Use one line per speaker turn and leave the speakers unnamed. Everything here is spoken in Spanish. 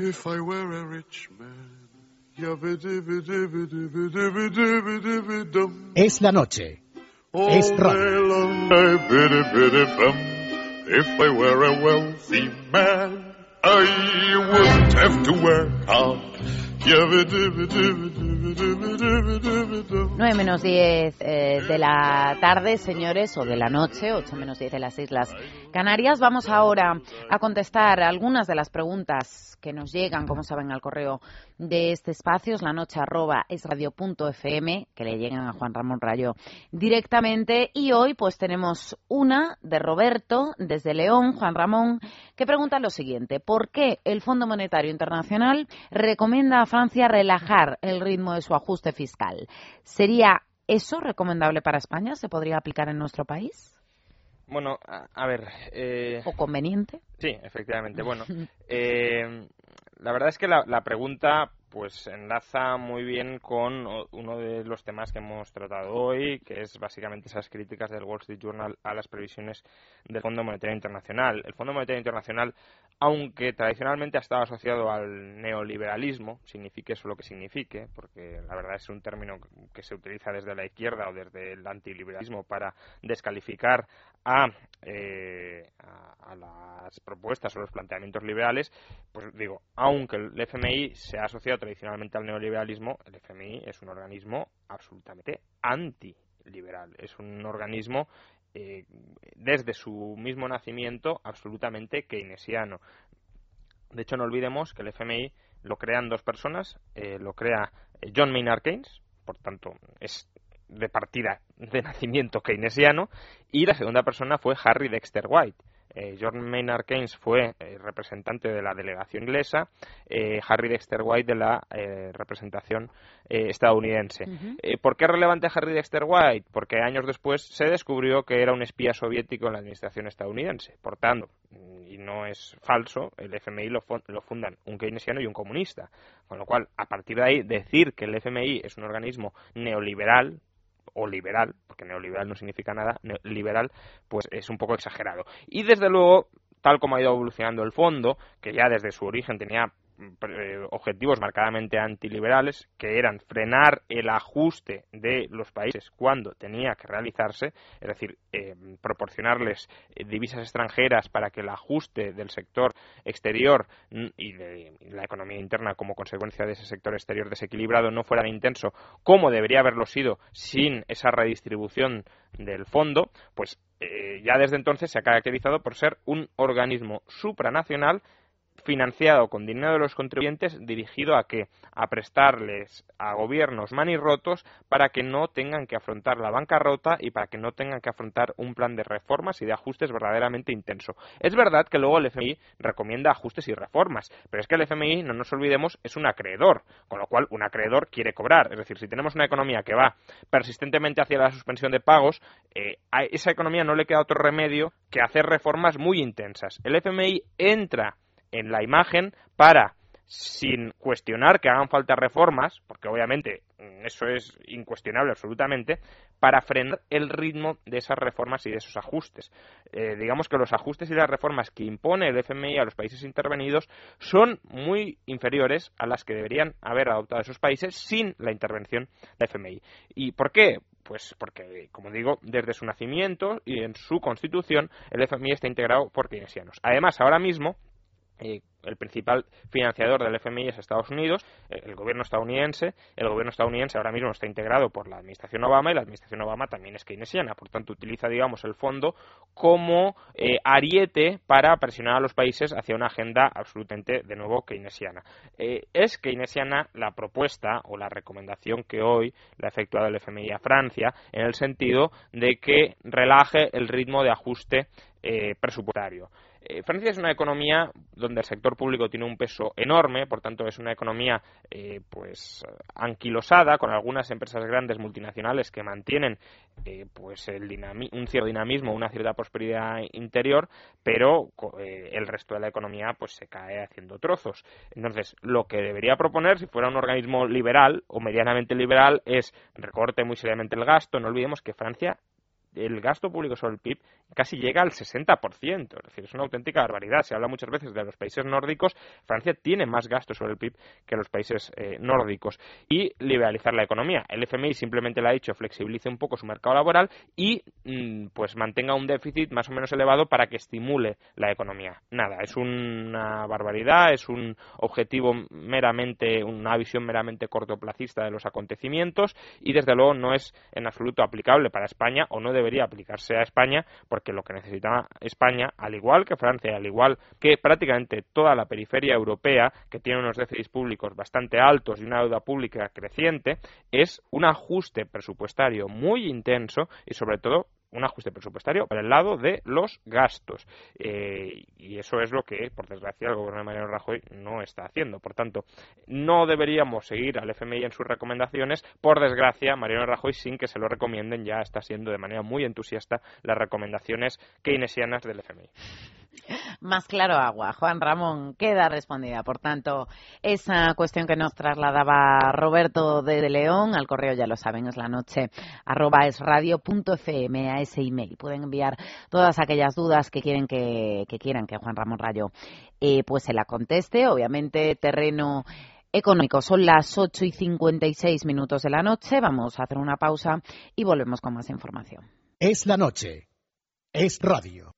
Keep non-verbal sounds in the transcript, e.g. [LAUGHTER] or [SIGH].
If I were a rich man.
Es la noche. Es.
If I were a wealthy man, I wouldn't have to work hard.
Nueve menos diez eh, de la tarde, señores, o de la noche, ocho menos diez de las Islas Canarias. Vamos ahora a contestar algunas de las preguntas que nos llegan, como saben, al correo de este espacio, es la noche arroba es radio.fm, que le llegan a Juan Ramón Rayo directamente. Y hoy pues tenemos una de Roberto, desde León, Juan Ramón, que pregunta lo siguiente. ¿Por qué el Fondo Monetario Internacional recomienda a Francia relajar el ritmo de su ajuste fiscal? ¿Sería eso recomendable para España? ¿Se podría aplicar en nuestro país?
Bueno, a, ver. Eh...
¿O conveniente?
Sí, efectivamente. Bueno, [LAUGHS] eh, la verdad es que la, la pregunta pues enlaza muy bien con uno de los temas que hemos tratado hoy, que es básicamente esas críticas del Wall Street Journal a las previsiones del Fondo Monetario Internacional. El Fondo Monetario Internacional, aunque tradicionalmente ha estado asociado al neoliberalismo, signifique eso lo que signifique, porque la verdad es un término que se utiliza desde la izquierda o desde el antiliberalismo para descalificar a, eh, a, las propuestas o los planteamientos liberales, pues digo, aunque el FMI se ha asociado tradicionalmente al neoliberalismo, el FMI es un organismo absolutamente antiliberal. Es un organismo eh, desde su mismo nacimiento absolutamente keynesiano. De hecho, no olvidemos que el FMI lo crean dos personas, eh, lo crea eh, John Maynard Keynes, por tanto es de partida de nacimiento keynesiano, y la segunda persona fue Harry Dexter White, eh, John Maynard Keynes fue eh, representante de la delegación inglesa, eh, Harry Dexter White de la representación estadounidense. ¿Por qué es relevante Harry Dexter White? Porque años después se descubrió que era un espía soviético en la administración estadounidense. Por tanto, y no es falso, el FMI lo, lo fundan un keynesiano y un comunista. Con lo cual, a partir de ahí, decir que el FMI es un organismo neoliberal, o liberal, porque neoliberal no significa nada, liberal, pues es un poco exagerado. Y desde luego, tal como ha ido evolucionando el fondo, que ya desde su origen tenía objetivos marcadamente antiliberales, que eran frenar el ajuste de los países cuando tenía que realizarse, es decir, eh, proporcionarles eh, divisas extranjeras para que el ajuste del sector exterior y de la economía interna como consecuencia de ese sector exterior desequilibrado no fuera tan intenso como debería haberlo sido sin esa redistribución del fondo, pues ya desde entonces se ha caracterizado por ser un organismo supranacional financiado con dinero de los contribuyentes dirigido a qué? A prestarles a gobiernos manirrotos para que no tengan que afrontar la bancarrota y para que no tengan que afrontar un plan de reformas y de ajustes verdaderamente intenso. Es verdad que luego el FMI recomienda ajustes y reformas, pero es que el FMI, no nos olvidemos, es un acreedor, con lo cual un acreedor quiere cobrar. Es decir, si tenemos una economía que va persistentemente hacia la suspensión de pagos, eh, a esa economía no le queda otro remedio que hacer reformas muy intensas. El FMI entra en la imagen para sin cuestionar que hagan falta reformas, porque obviamente mm, eso es incuestionable absolutamente, para frenar el ritmo de esas reformas y de esos ajustes. Eh, digamos que los ajustes y las reformas que impone el FMI a los países intervenidos son muy inferiores a las que deberían haber adoptado esos países sin la intervención del FMI. ¿Y por qué? Pues porque, como digo, desde su nacimiento y en su constitución, el FMI está integrado por keynesianos. Además, ahora mismo, eh, el principal financiador del FMI es Estados Unidos, eh, el gobierno estadounidense. El gobierno estadounidense ahora mismo está integrado por la administración Obama y la administración Obama también es keynesiana. Por tanto, utiliza, digamos, el fondo como eh, ariete para presionar a los países hacia una agenda absolutamente, de nuevo, keynesiana. es keynesiana la propuesta o la recomendación que hoy le ha efectuado el FMI a Francia en el sentido de que relaje el ritmo de ajuste presupuestario. Eh, Francia es una economía donde el sector público tiene un peso enorme, por tanto es una economía eh, pues anquilosada con algunas empresas grandes multinacionales que mantienen eh, pues el un cierto dinamismo, una cierta prosperidad interior, pero el resto de la economía pues se cae haciendo trozos. Entonces, lo que debería proponer si fuera un organismo liberal o medianamente liberal es recorte muy seriamente el gasto. No olvidemos que Francia el gasto público sobre el PIB casi llega al 60%. Es decir, es una auténtica barbaridad. Se habla muchas veces de los países nórdicos. Francia tiene más gasto sobre el PIB que los países eh, nórdicos. Y liberalizar la economía. El FMI simplemente le ha dicho flexibilice un poco su mercado laboral y mm, pues mantenga un déficit más o menos elevado para que estimule la economía. Nada, es una barbaridad, es un objetivo meramente, una visión meramente cortoplacista de los acontecimientos y desde luego no es en absoluto aplicable para España o no debería aplicarse a España porque lo que necesita España, al igual que Francia, al igual que prácticamente toda la periferia europea, que tiene unos déficits públicos bastante altos y una deuda pública creciente, es un ajuste presupuestario muy intenso y sobre todo un ajuste presupuestario para el lado de los gastos. Eh, y eso es lo que, por desgracia, el gobierno de Mariano Rajoy no está haciendo. Por tanto, no deberíamos seguir al FMI en sus recomendaciones. Por desgracia, Mariano Rajoy, sin que se lo recomienden, ya está siendo de manera muy entusiasta las recomendaciones keynesianas del FMI.
Más claro agua. Juan Ramón, queda respondida. Por tanto, esa cuestión que nos trasladaba Roberto de León, al correo ya lo saben, es la noche, arroba es radio.fm a ese email. Pueden enviar todas aquellas dudas que quieren que, quieran que Juan Ramón Rayo eh, pues se la conteste. Obviamente, terreno económico. Son las 8 y 56 minutos de la noche. Vamos a hacer una pausa y volvemos con más información.
Es la noche. Es radio.